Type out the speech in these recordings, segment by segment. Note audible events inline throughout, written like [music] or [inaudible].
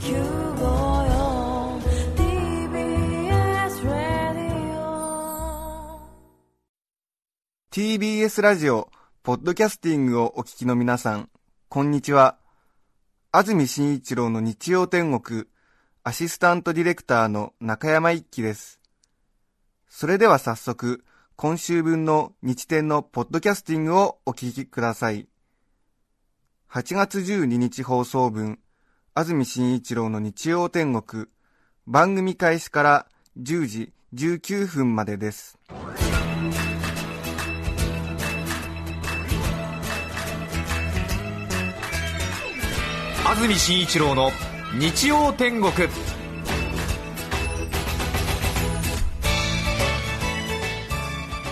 TBS ラディオ TBS ラジオ、ポッドキャスティングをお聞きの皆さん、こんにちは。安住紳一郎の日曜天国、アシスタントディレクターの中山一輝です。それでは早速、今週分の日天のポッドキャスティングをお聞きください。8月12日放送分、安住紳一郎の日曜天国、番組開始から10時19分までです。安住紳一郎の日曜天国。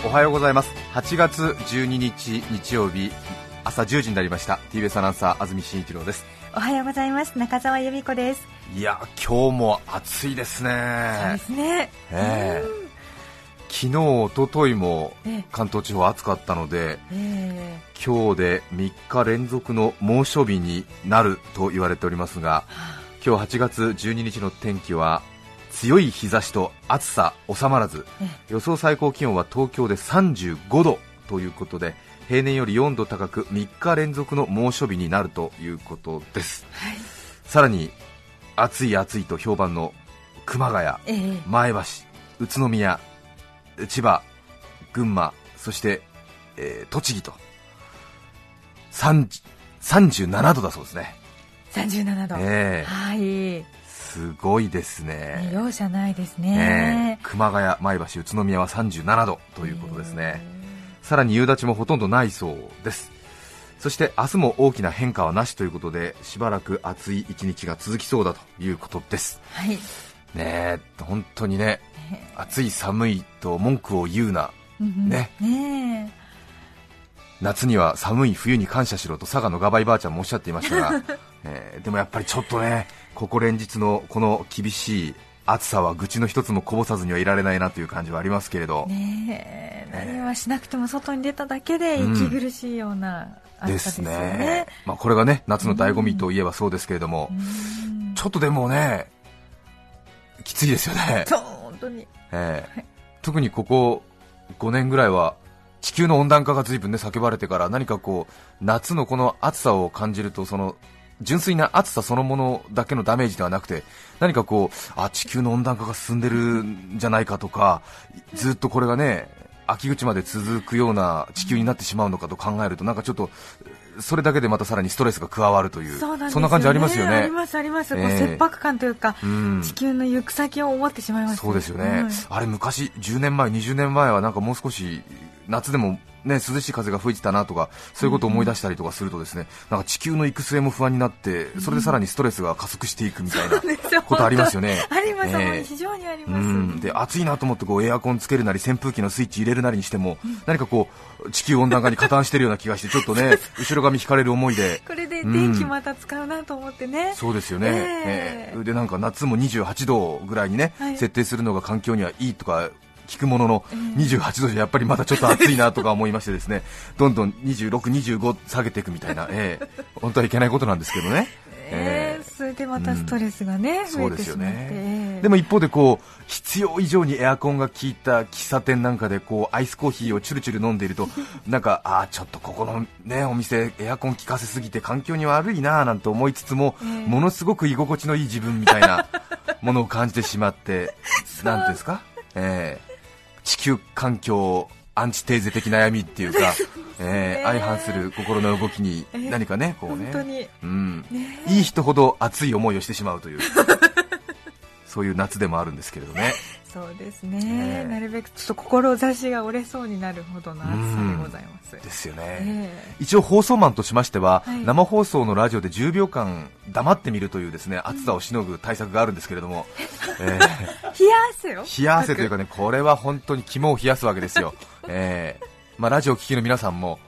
おはようございます。8月12日日曜日朝10時になりました。TBS アナウンサー安住紳一郎です。おはようございます。中澤由美子です。いや今日も暑いですね。そうですね。ええ。昨日、一昨日もええ。関東地方暑かったのでえ今日で3日連続の猛暑日になると言われておりますが今日8月12日の天気は強い日差しと暑さ収まらず。え予想最高気温は東京で35度ということで平年より4度高く3日連続の猛暑日になるということです。はい。さらに暑い暑いと評判の熊谷、ええ。前橋、宇都宮、千葉、群馬、そして、えー栃木と30 37度だそうですね、37度、ええ。はい。すごいですね。ね、容赦ないですえねえ。熊谷、前橋、宇都宮は37度ということですね、さらに夕立もほとんどないそうです。そして明日も大きな変化はなしということでしばらく暑い一日が続きそうだということです。はい。ねえ本当にね暑い寒いと文句を言うな。ね。ね夏には寒い冬に感謝しろと佐賀のガバイばあちゃんもおっしゃっていましたが、[laughs] えーでもやっぱりちょっとねここ連日のこの厳しい暑さは愚痴の一つもこぼさずにはいられないなという感じはありますけれど、えねえ何はしなくても外に出ただけで息苦しいような暑でさですすよね。ね、まあ、これがね夏の醍醐味といえばそうですけれども、うん。ちょっとでもねきついですよね、そう本当に。ええ。はい。特にここ5年ぐらいは地球の温暖化が随分ね叫ばれてから何かこう夏のこの暑さを感じるとその純粋な暑さそのものだけのダメージではなくて何かこうあ地球の温暖化が進んでるんじゃないかとかずっとこれがね秋口まで続くような地球になってしまうのかと考えるとなんかちょっとそれだけでまたさらにストレスが加わるというそね。んな感じありますよね。あり。ますあります、ええ。切迫感というか、うん。地球の行く先を思ってしまいますそうですよね、あれ昔、10年前、20年前はなんかもう少し夏でも、ね、涼しい風が吹いてたなとかそういうことを思い出したりとかするとですねなんか地球の行く末も不安になってそれでさらにストレスが加速していくみたいなうんことありますよね。あります、ええ。非常にありうます、ん。で暑いなと思ってこうエアコンつけるなり扇風機のスイッチ入れるなりにしても何かこう地球温暖化に加担しているような気がしてちょっとね [laughs] 後ろ髪引かれる思いで。これで電気また使うなと思ってね、そうですよね、ええ。ええ。でなんか夏も28度ぐらいにね、はい。設定するのが環境にはいいとか聞くものの、28度じゃやっぱりまだちょっと暑いなとか思いましてですねどんどん26、25下げていくみたいな、ええ。本当はいけないことなんですけどね。ええそれでまたストレスがね、増そうですよね。でも一方でこう必要以上にエアコンが効いた喫茶店なんかでこうアイスコーヒーをチュルチュル飲んでいるとなんか [laughs] あーちょっとここの、ね、お店エアコン効かせすぎて環境に悪いなーなんて思いつつも、ええ。ものすごく居心地のいい自分みたいなものを感じてしまって [laughs] なんていうんですか、えー地球環境アンチテーゼ的悩みっていうか、[laughs] えー相反する心の動きに何かねこうね。本当に。うん、いい人ほど熱い思いをしてしまうというそういう夏でもあるんですけれどね [laughs] そうですね、ええ。なるべくちょっと志が折れそうになるほどの暑さでございます、ですよね、え一応放送マンとしましては、はい。生放送のラジオで10秒間黙ってみるというですね暑さをしのぐ対策があるんですけれども、[laughs] えーえ。冷や汗よ冷や汗というかねこれは本当に肝を冷やすわけですよ、えーまあ、ラジオを聴きの皆さんもお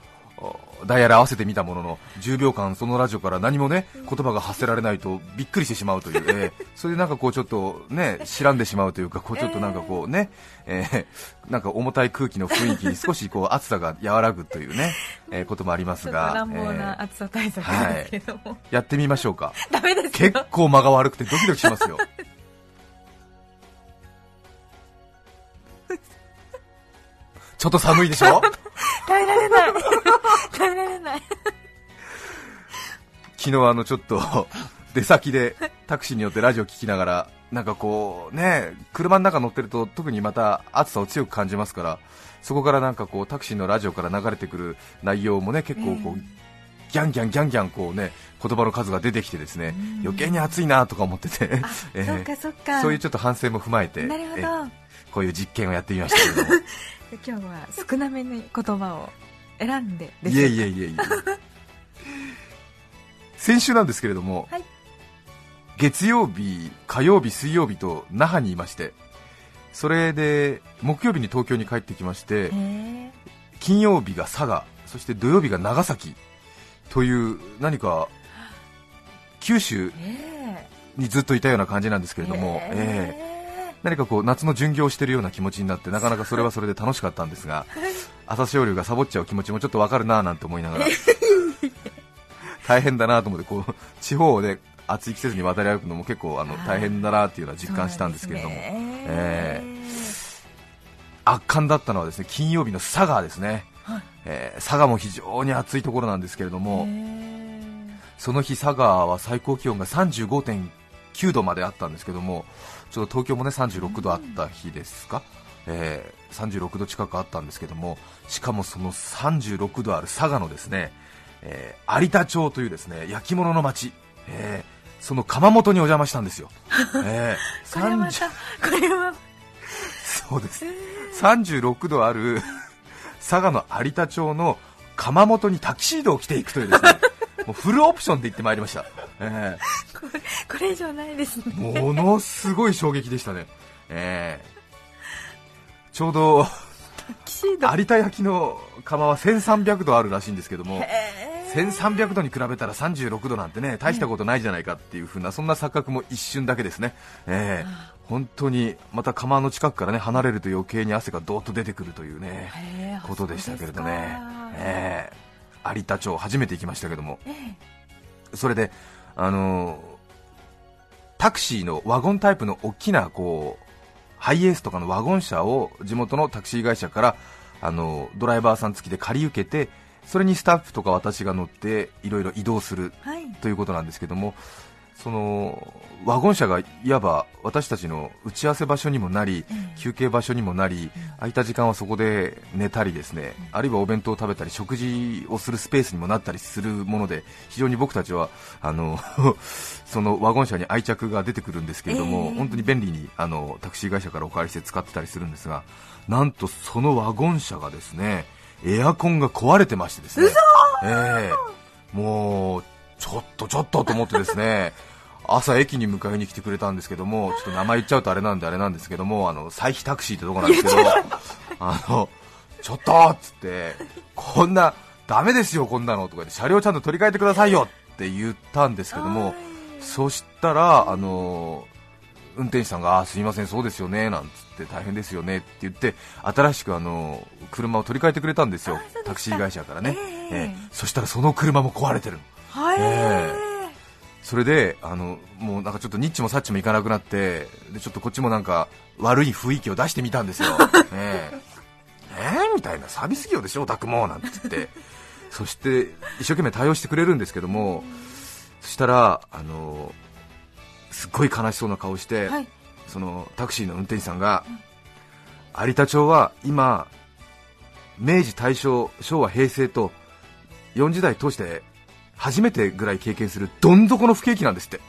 ダイヤル合わせてみたものの10秒間そのラジオから何もね言葉が発せられないとびっくりしてしまうという、えーそれでなんかこうちょっとね知らんでしまうというかこうちょっとなんかこうね、えーなんか重たい空気の雰囲気に少しこう暑さが和らぐというね、えーこともありますが、乱暴えーな暑さ対策ですけども、やってみましょうか。ダメですよ。結構間が悪くてドキドキしますよ。[laughs] ちょっと寒いでしょ？[laughs] 耐えられない。[laughs] 耐えられない。[laughs] 昨日あのちょっと出先でタクシーによってラジオ聞きながらなんかこうね車の中乗ってると特にまた暑さを強く感じますからそこからなんかこうタクシーのラジオから流れてくる内容もね結構こう、ギャンギャンギャンギャンこうね言葉の数が出てきてですね余計に暑いなとか思ってて、[laughs] えそっかそっか。そういうちょっと反省も踏まえてなるほど。えこういう実験をやってみましたけれども。[laughs] 今日は少なめに言葉を選んでいえいえいえいえ。[laughs] 先週なんですけれども、はい。月曜日、火曜日、水曜日と那覇にいましてそれで木曜日に東京に帰ってきまして金曜日が佐賀そして土曜日が長崎という何か九州えにずっといたような感じなんですけれども、ええ。何かこう夏の巡業をしているような気持ちになってなかなかそれはそれで楽しかったんですが朝青龍がサボっちゃう気持ちもちょっとわかるなぁなんて思いながら [laughs] 大変だなと思ってこう地方をね暑い季節に渡り歩くのも結構あの大変だなっていうのは実感したんですけれども、え。圧巻だったのはですね金曜日の佐賀ですね、えー佐賀も非常に暑いところなんですけれども、その日佐賀は最高気温が35.9度まであったんですけどもちょっと東京もね36度あった日ですか、えー36度近くあったんですけどもしかもその36度ある佐賀のですね、えー有田町というですね焼き物の町、えーその窯元にお邪魔したんですよ、[laughs] えーこれま30たこれは。そうです。36度ある佐賀の有田町の窯元にタキシードを着ていくというですね [laughs] もうフルオプションで行ってまいりました、えこれ以上ないですね。ーものすごい衝撃でしたね、えーちょうど有田焼の窯は1300度あるらしいんですけどもえ1300度に比べたら36度なんてね大したことないじゃないかっていう風なそんな錯覚も一瞬だけですね、えー本当にまた窯の近くからね離れると余計に汗がどーっと出てくるというねことでしたけれどね。えー有田町初めて行きましたけども。ええ。それであのータクシーのワゴンタイプの大きなこうハイエースとかのワゴン車を地元のタクシー会社からあのードライバーさん付きで借り受けてそれにスタッフとか私が乗っていろいろ移動するはい。ということなんですけどもそのワゴン車がいわば私たちの打ち合わせ場所にもなり、ええ休憩場所にもなり、空いた時間はそこで寝たりですね、あるいはお弁当を食べたり食事をするスペースにもなったりするもので非常に僕たちはあの [laughs] そのワゴン車に愛着が出てくるんですけれども、ええ。本当に便利にあのタクシー会社からお借りして使ってたりするんですがなんとそのワゴン車がですねエアコンが壊れてましてですね、ええ。もうちょっとちょっとと思ってですね。[laughs] 朝駅に迎えに来てくれたんですけどもちょっと名前言っちゃうとあれなんであれなんですけどもあの歳費タクシーってとこなんですけどあの [laughs] ちょっとっつってこんなダメですよこんなのとか車両ちゃんと取り替えてくださいよって言ったんですけどもそしたらあの運転手さんがあすいませんそうですよねなんつって大変ですよねって言って新しくあの車を取り替えてくれたんですよ。タクシー会社からね、ええええそしたらその車も壊れてるの。はい、えそれであのもうなんかちょっとニッチもサッチもいかなくなってでちょっとこっちもなんか悪い雰囲気を出してみたんですよ、[laughs] ええええみたいな。サービス業でしょオタクもなんて言って。そして一生懸命対応してくれるんですけどもそしたらあのすっごい悲しそうな顔して、はい。そのタクシーの運転手さんが、有田町は今明治大正昭和平成と4時代通して初めてぐらい経験するどん底の不景気なんですって、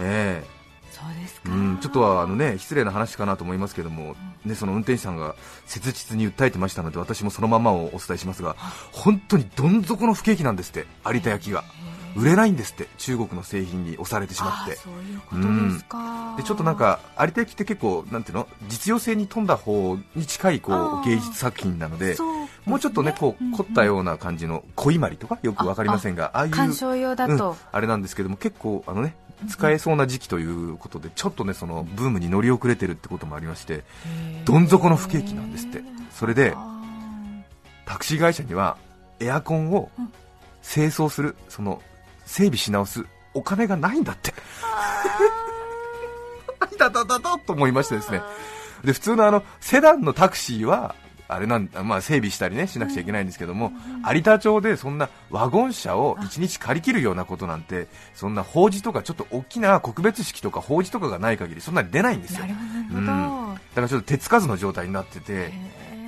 えそうですか。えうん、ちょっとはあの、ね、失礼な話かなと思いますけども、ね、その運転手さんが切実に訴えてましたので私もそのままをお伝えしますが本当にどん底の不景気なんですって有田焼が、売れないんですって中国の製品に押されてしまって。あそういうことですか、でちょっとなんか有田焼って結構なんていうの実用性に富んだ方に近いこう芸術作品なのでね。もうちょっとねこう凝ったような感じの小伊万里とかよくわかりませんがああいう鑑賞用だと、うんあれなんですけども結構あのね使えそうな時期ということでちょっとねそのブームに乗り遅れてるってこともありましてどん底の不景気なんですって。それであタクシー会社にはエアコンをうん。清掃するその整備し直すお金がないんだって。[laughs] だだだだと思いましてですね。で普通のあのセダンのタクシーはあれなんまあ、整備したりねしなくちゃいけないんですけども、有田町でそんなワゴン車を1日借り切るようなことなんてそんな法事とかちょっと大きな告別式とか法事とかがない限りそんなに出ないんですよ。ーなるほど。うん。だからちょっと手つかずの状態になってて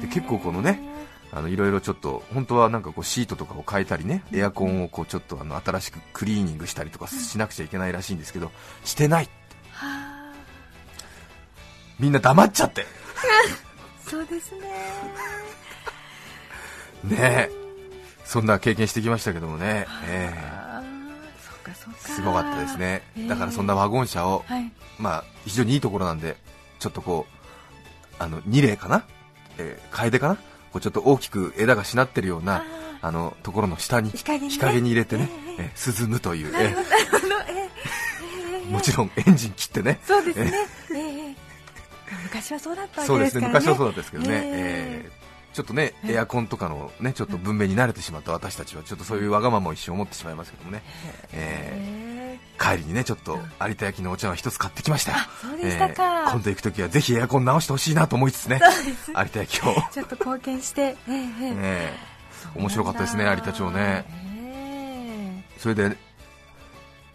で結構このねあのいろいろちょっと本当はなんかこうシートとかを変えたりねエアコンをこうちょっとあの新しくクリーニングしたりとかしなくちゃいけないらしいんですけどしてない。はあ。みんな黙っちゃって。[laughs] そうですね。ねえ。そんな経験してきましたけどもね、えあーすごかったですね。ええ。だからそんなワゴン車を、はい。まあ、非常にいいところなんでちょっとこうあの2例かな、えー、楓かな？こうちょっと大きく枝がしなってるようなあのところの下に日陰に入れてね、ええー涼むという、ええー。もちろんエンジン切ってね。そうですね。ええ昔はそうだったわそうですね。けですね昔はそうだったんですけどね、ええー。ちょっとねエアコンとかのねちょっと文明に慣れてしまった私たちはちょっとそういうわがままを一瞬思ってしまいますけどもね、えええー帰りにねちょっと有田焼のお茶を一つ買ってきましたよ。あそうでしたか。今度行くときはぜひエアコン直してほしいなと思いつつね。有田焼を、ちょっと貢献して。え [laughs] えええ。え。ー面白かったですね有田町ね。えそれで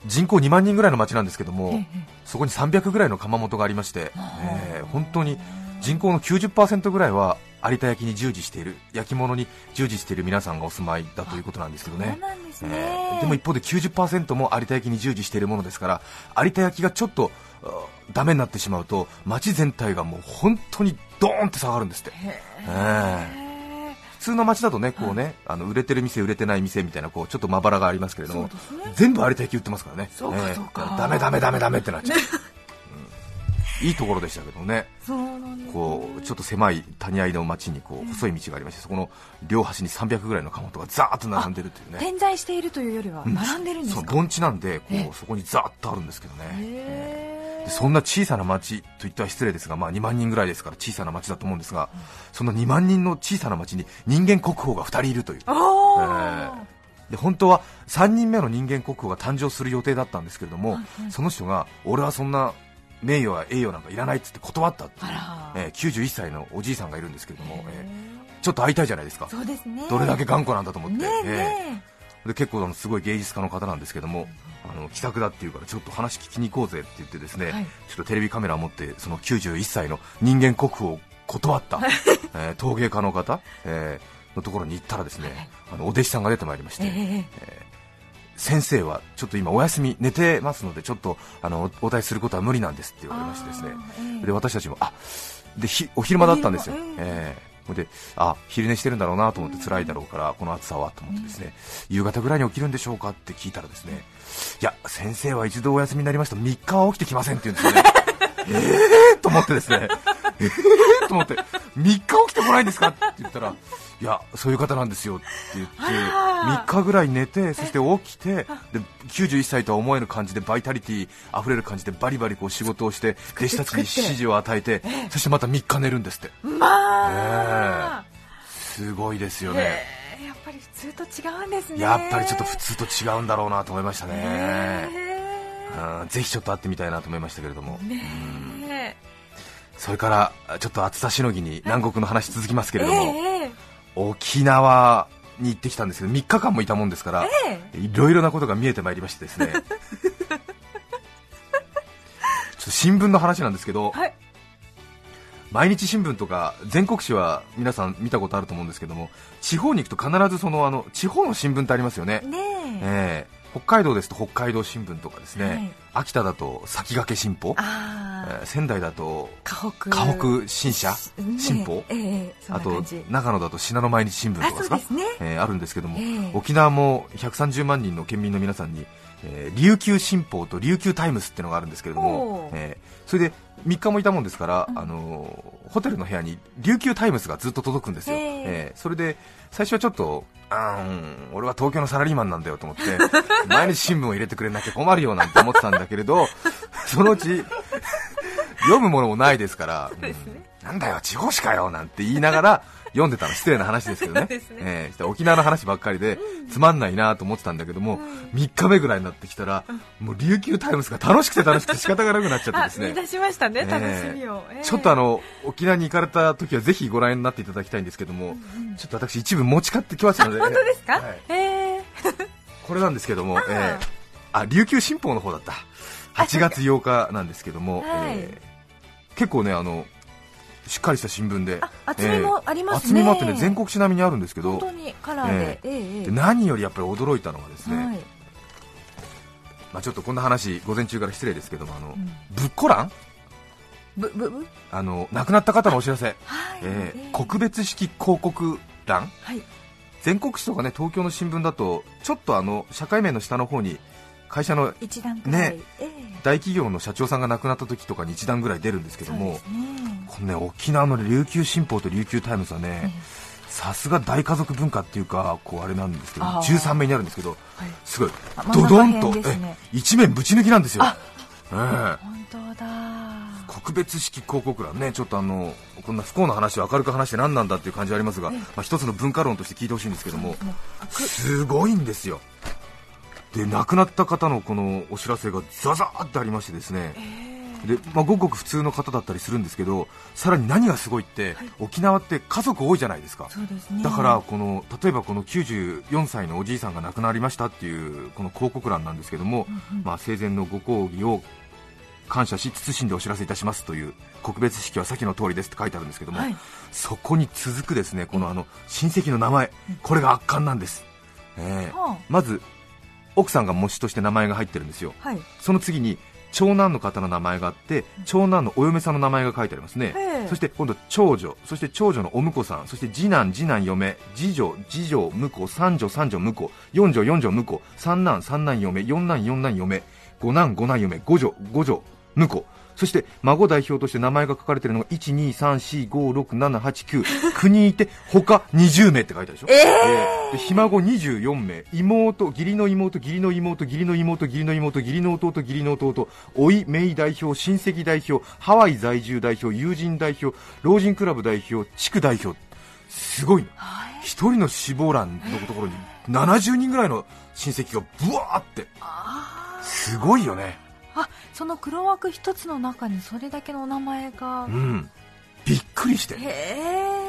人口2万人ぐらいの町なんですけども、ええそこに300ぐらいの窯元がありまして、えー本当に人口の90%ぐらいは有田焼に従事している焼き物に従事している皆さんがお住まいだということなんですけどね。ですね、えーでも一方で90%も有田焼に従事しているものですから有田焼がちょっとあダメになってしまうと町全体がもう本当にドーンって下がるんですって、えー。普通の町だとねこうね、あの売れてる店売れてない店みたいなこうちょっとまばらがありますけれども、全部有田焼売ってますからね。そうかそうか。ダメダメダメダメってなっちゃう、うんいいところでしたけどね。こうちょっと狭い谷合の町にこう細い道がありましてそこの両端に300ぐらいの窯元がザーッと並んでるというね。点在しているというよりは並んでるんですか、そう盆地なんでこえうそこにザーッとあるんですけどね。へでそんな小さな町といっては失礼ですが、まあ、2万人ぐらいですから小さな町だと思うんですが、そんな2万人の小さな町に人間国宝が2人いるという。で本当は3人目の人間国宝が誕生する予定だったんですけれども、その人が俺はそんな名誉や栄誉なんかいらないっつって断ったっえー91歳のおじいさんがいるんですけれども、えーちょっと会いたいじゃないですか。そうですね。どれだけ頑固なんだと思って、ねえーで結構あのすごい芸術家の方なんですけどもあの気さくだっていうからちょっと話聞きに行こうぜって言ってですね、はい。ちょっとテレビカメラを持ってその91歳の人間国宝を断った、えー陶芸家の方、えーのところに行ったらですね、あのお弟子さんが出てまいりまして、ええ先生はちょっと今お休み寝てますのでちょっとあのおお答えすることは無理なんですって言われましてですね。ええ。で私たちもあでひお昼間だったんですよ、ええ。ほんであ昼寝してるんだろうなと思って辛いだろうからこの暑さはと思ってですね、夕方ぐらいに起きるんでしょうかって聞いたらですね。いや先生は一度お休みになりますと3日は起きてきませんって言うんですよね。[laughs] えーと思ってですね。えーと思って。3日起きてこないんですかって言ったらいやそういう方なんですよって言って3日ぐらい寝てそして起きてで91歳とは思えぬ感じでバイタリティ溢れる感じでバリバリこう仕事をして弟子たちに指示を与えてそしてまた3日寝るんですって。まあ、すごいですよね。やっぱり普通と違うんですね。やっぱりちょっと普通と違うんだろうなと思いましたね。ぜひちょっと会ってみたいなと思いましたけれども。それからちょっと暑さしのぎに南国の話続きますけれども、ええ沖縄に行ってきたんですけど3日間もいたもんですから、えいろいろなことが見えてまいりましてですね。[laughs] ちょっと新聞の話なんですけど、はい。毎日新聞とか全国紙は皆さん見たことあると思うんですけども地方に行くと必ずそのあの地方の新聞ってありますよね、ねえ。ええ。北海道ですと北海道新聞とかですね、はい。秋田だと先駆け新報、あえー仙台だとあ河北新社、ね新報、えあと長野だと信濃毎日新聞とかですか？ね。えーあるんですけども、ええ。沖縄も130万人の県民の皆さんに、えー琉球新報と琉球タイムスっていうのがあるんですけれどもえーそれで3日もいたもんですから、あのーホテルの部屋に琉球タイムスがずっと届くんですよ、へえ。えーそれで最初はちょっとあん俺は東京のサラリーマンなんだよと思って [laughs] 毎日新聞を入れてくれなきゃ困るよなんて思ってたんだけれどそのうち読むものもないですから、[laughs] うん。なんだよ、地方紙かよなんて言いながら読んでたの、失礼な話ですけどね、ね。えー沖縄の話ばっかりで、つまんないなと思ってたんだけども、3日目ぐらいになってきたら、もう琉球タイムズが楽しくて楽しくて仕方がなくなっちゃってあですね。しましたねえ楽ーしみを、ええ。ちょっとあの沖縄に行かれた時はぜひご覧になっていただきたいんですけども、ちょっと私、一部持ち帰ってきましたので、本当ですか、はい。ええ。[laughs] これなんですけども、えーあ琉球新報の方だった、8月8日なんですけども、はい。えー結構ねあのしっかりした新聞で、あ厚みもありますね。厚みもあってね全国紙並みにあるんですけど。本当、にカラーで、ええ。えで何よりやっぱり驚いたのがですね、はい。まあ、ちょっとこんな話、午前中から失礼ですけども、あのん。ぶっこ欄ぶぶぶ？あの亡くなった方のお知らせ、はい、えーええ。告別式広告欄。はい。全国紙とかね東京の新聞だとちょっとあの社会面の下の方に会社のねええ。大企業の社長さんが亡くなった時とかに一段ぐらい出るんですけどもこのね沖縄の琉球新報と琉球タイムズはねさすが大家族文化っていうかこうあれなんですけどあ。ー13面にあるんですけどはい。すごい。あドドンと、真ん中辺ですね。え一面ぶち抜きなんですよ、本当だ。告別式広告欄ね、ちょっとあのこんな不幸な話を明るく話して何なんだっていう感じはありますが、まあ、一つの文化論として聞いてほしいんですけども、すごいんですよ、で亡くなった方のこのお知らせがザザーってありまして、ですね、でまあ、ごくごく普通の方だったりするんですけど、さらに何がすごいって、沖縄って家族多いじゃないですか。すね。だからこの例えばこの94歳のおじいさんが亡くなりましたっていうこの広告欄なんですけども、まあ、生前のご講義を感謝し謹んでお知らせいたしますという告別式は先の通りですって書いてあるんですけども、はい。そこに続くですねこのあの親戚の名前。これが圧巻なんです、ええ。はあ。まず奥さんが模試として名前が入ってるんですよ。はい。その次に長男の方の名前があって長男のお嫁さんの名前が書いてありますね。そして今度長女そして長女のお婿さんそして次男次男嫁次女次女婿三女三女婿四女四女婿三男三男嫁四男四男嫁五男五男嫁五女五女婿そして孫代表として名前が書かれているのが123456789人いて他20名って書いてあるでしょ、えー。でひ孫24名。妹義理の妹義理の妹義理の妹義理の妹義理の弟義理の弟。おい姪代表親戚代表ハワイ在住代表友人代表老人クラブ代表地区代表。すごいの一人の死亡欄のところに70人ぐらいの親戚がブワーって。すごいよね。あその黒枠一つの中にそれだけのお名前が。うん。びっくりして。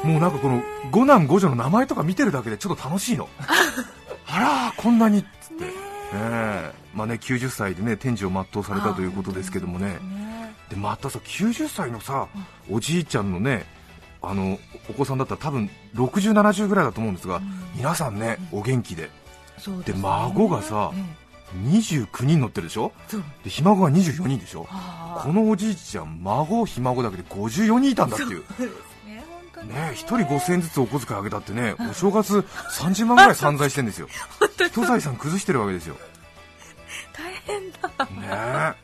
もうなんかこの五男五女の名前とか見てるだけでちょっと楽しいの。[laughs] あらこんなにっつって、ええ。まあね90歳でね天寿を全うされたということですけどもね。ね。でまたさ90歳のさおじいちゃんのねあのお子さんだったら多分6070ぐらいだと思うんですが、皆さんねお元気で。そうで孫がさえ29人乗ってるでしょ？でひ孫が24人でしょ？あ。このおじいちゃん孫ひ孫だけで54人いたんだっていう。あね本当にね。え、1人5000円ずつお小遣いあげたってね、お正月30万ぐらい散財してんですよ。人財産崩してるわけですよ。大変だ。ね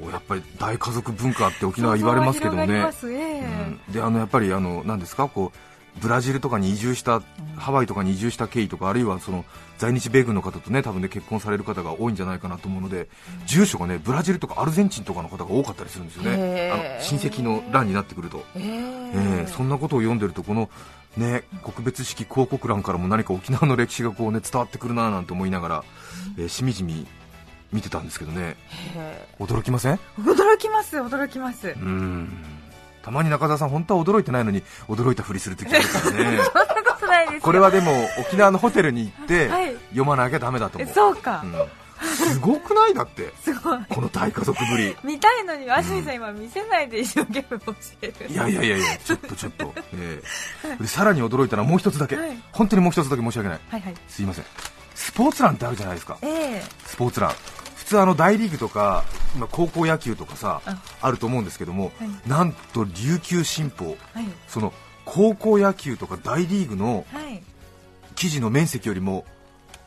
やっぱり大家族文化って沖縄言われますけどもね。そうそうええうん。で、あの、やっぱりあの、何ですか、こう、ブラジルとかに移住した、ハワイとかに移住した経緯とか、あるいはその、在日米軍の方とね、多分ね、結婚される方が多いんじゃないかなと思うので、住所がね、ブラジルとかアルゼンチンとかの方が多かったりするんですよね。へあえの親戚の欄になってくると。ええーそんなことを読んでるとこの、ね、告別式広告欄からも何か沖縄の歴史がこう、ね、伝わってくるななんて思いながら、えーしみじみ見てたんですけどね。へ驚きません？驚きます驚きます。ーんたまに中澤さん本当は驚いてないのに驚いたふりする時あるからね。[laughs] そんなことないですよ。これはでも沖縄のホテルに行って [laughs] はい。読まなきゃダメだと思う、そうか、うん。すごくない？だって。すごい。この大家族ぶり。見たいのに安住さん今見せないで一生懸命教える。いやいやいやいやちょっとちょっと、[laughs] えーでさらに驚いたのはもう一つだけ、はい。本当にもう一つだけ申し訳ない。はいはい。すいません。スポーツ欄ってあるじゃないですか。ええ。スポーツ欄普通あの大リーグとか今高校野球とかさあ。あると思うんですけども、はい。なんと琉球新報。はい。その高校野球とか大リーグのはい。記事の面積よりも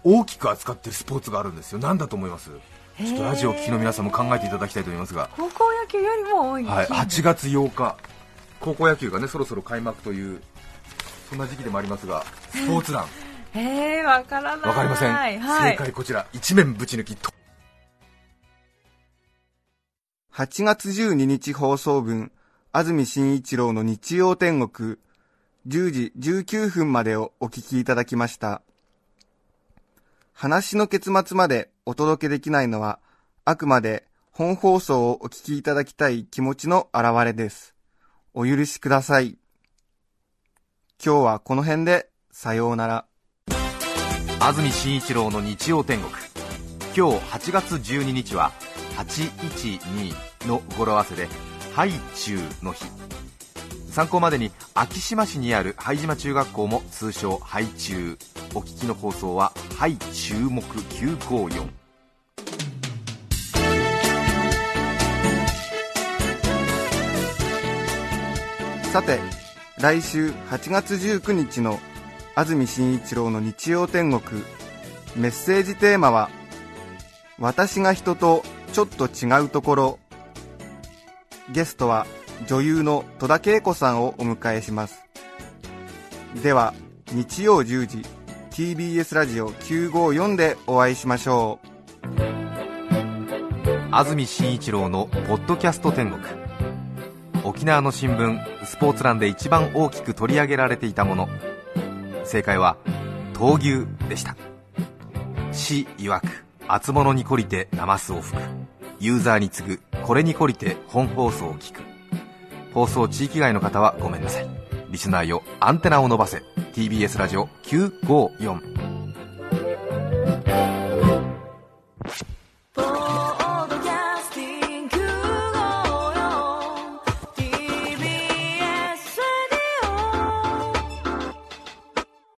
大きく扱ってるスポーツがあるんですよ。なんだと思います？ちょっとラジオを聴きの皆さんも考えていただきたいと思いますが、高校野球よりも多いはい、日8月8日。高校野球がねそろそろ開幕というそんな時期でもありますがスポーツ欄ええわからない。わかりません、はい。正解こちら。一面ぶち抜き。と8月12日放送分、安住紳一郎の日曜天国、10時19分までをお聞きいただきました。話の結末までお届けできないのは、あくまで本放送をお聞きいただきたい気持ちの表れです。お許しください。今日はこの辺で、さようなら。安住紳一郎の日曜天国今日8月12日は812の語呂合わせでハイチュウの日。参考までに昭島市にある拝島中学校も通称ハイチュウお聞きの放送はハイ注目954さて、来週8月19日の安住紳一郎の日曜天国、メッセージテーマは、私が人とちょっと違うところ。ゲストは女優の戸田恵子さんをお迎えします。では、日曜10時、TBS ラジオ954でお会いしましょう。安住紳一郎の「ポッドキャスト天国」沖縄の新聞スポーツ欄で一番大きく取り上げられていたもの正解は闘牛でした市曰く厚物に懲りてナマスを吹く。ユーザーに次ぐこれに懲りて本放送を聞く。放送地域外の方はごめんなさい。リスナーよアンテナを伸ばせ。TBS ラジオ954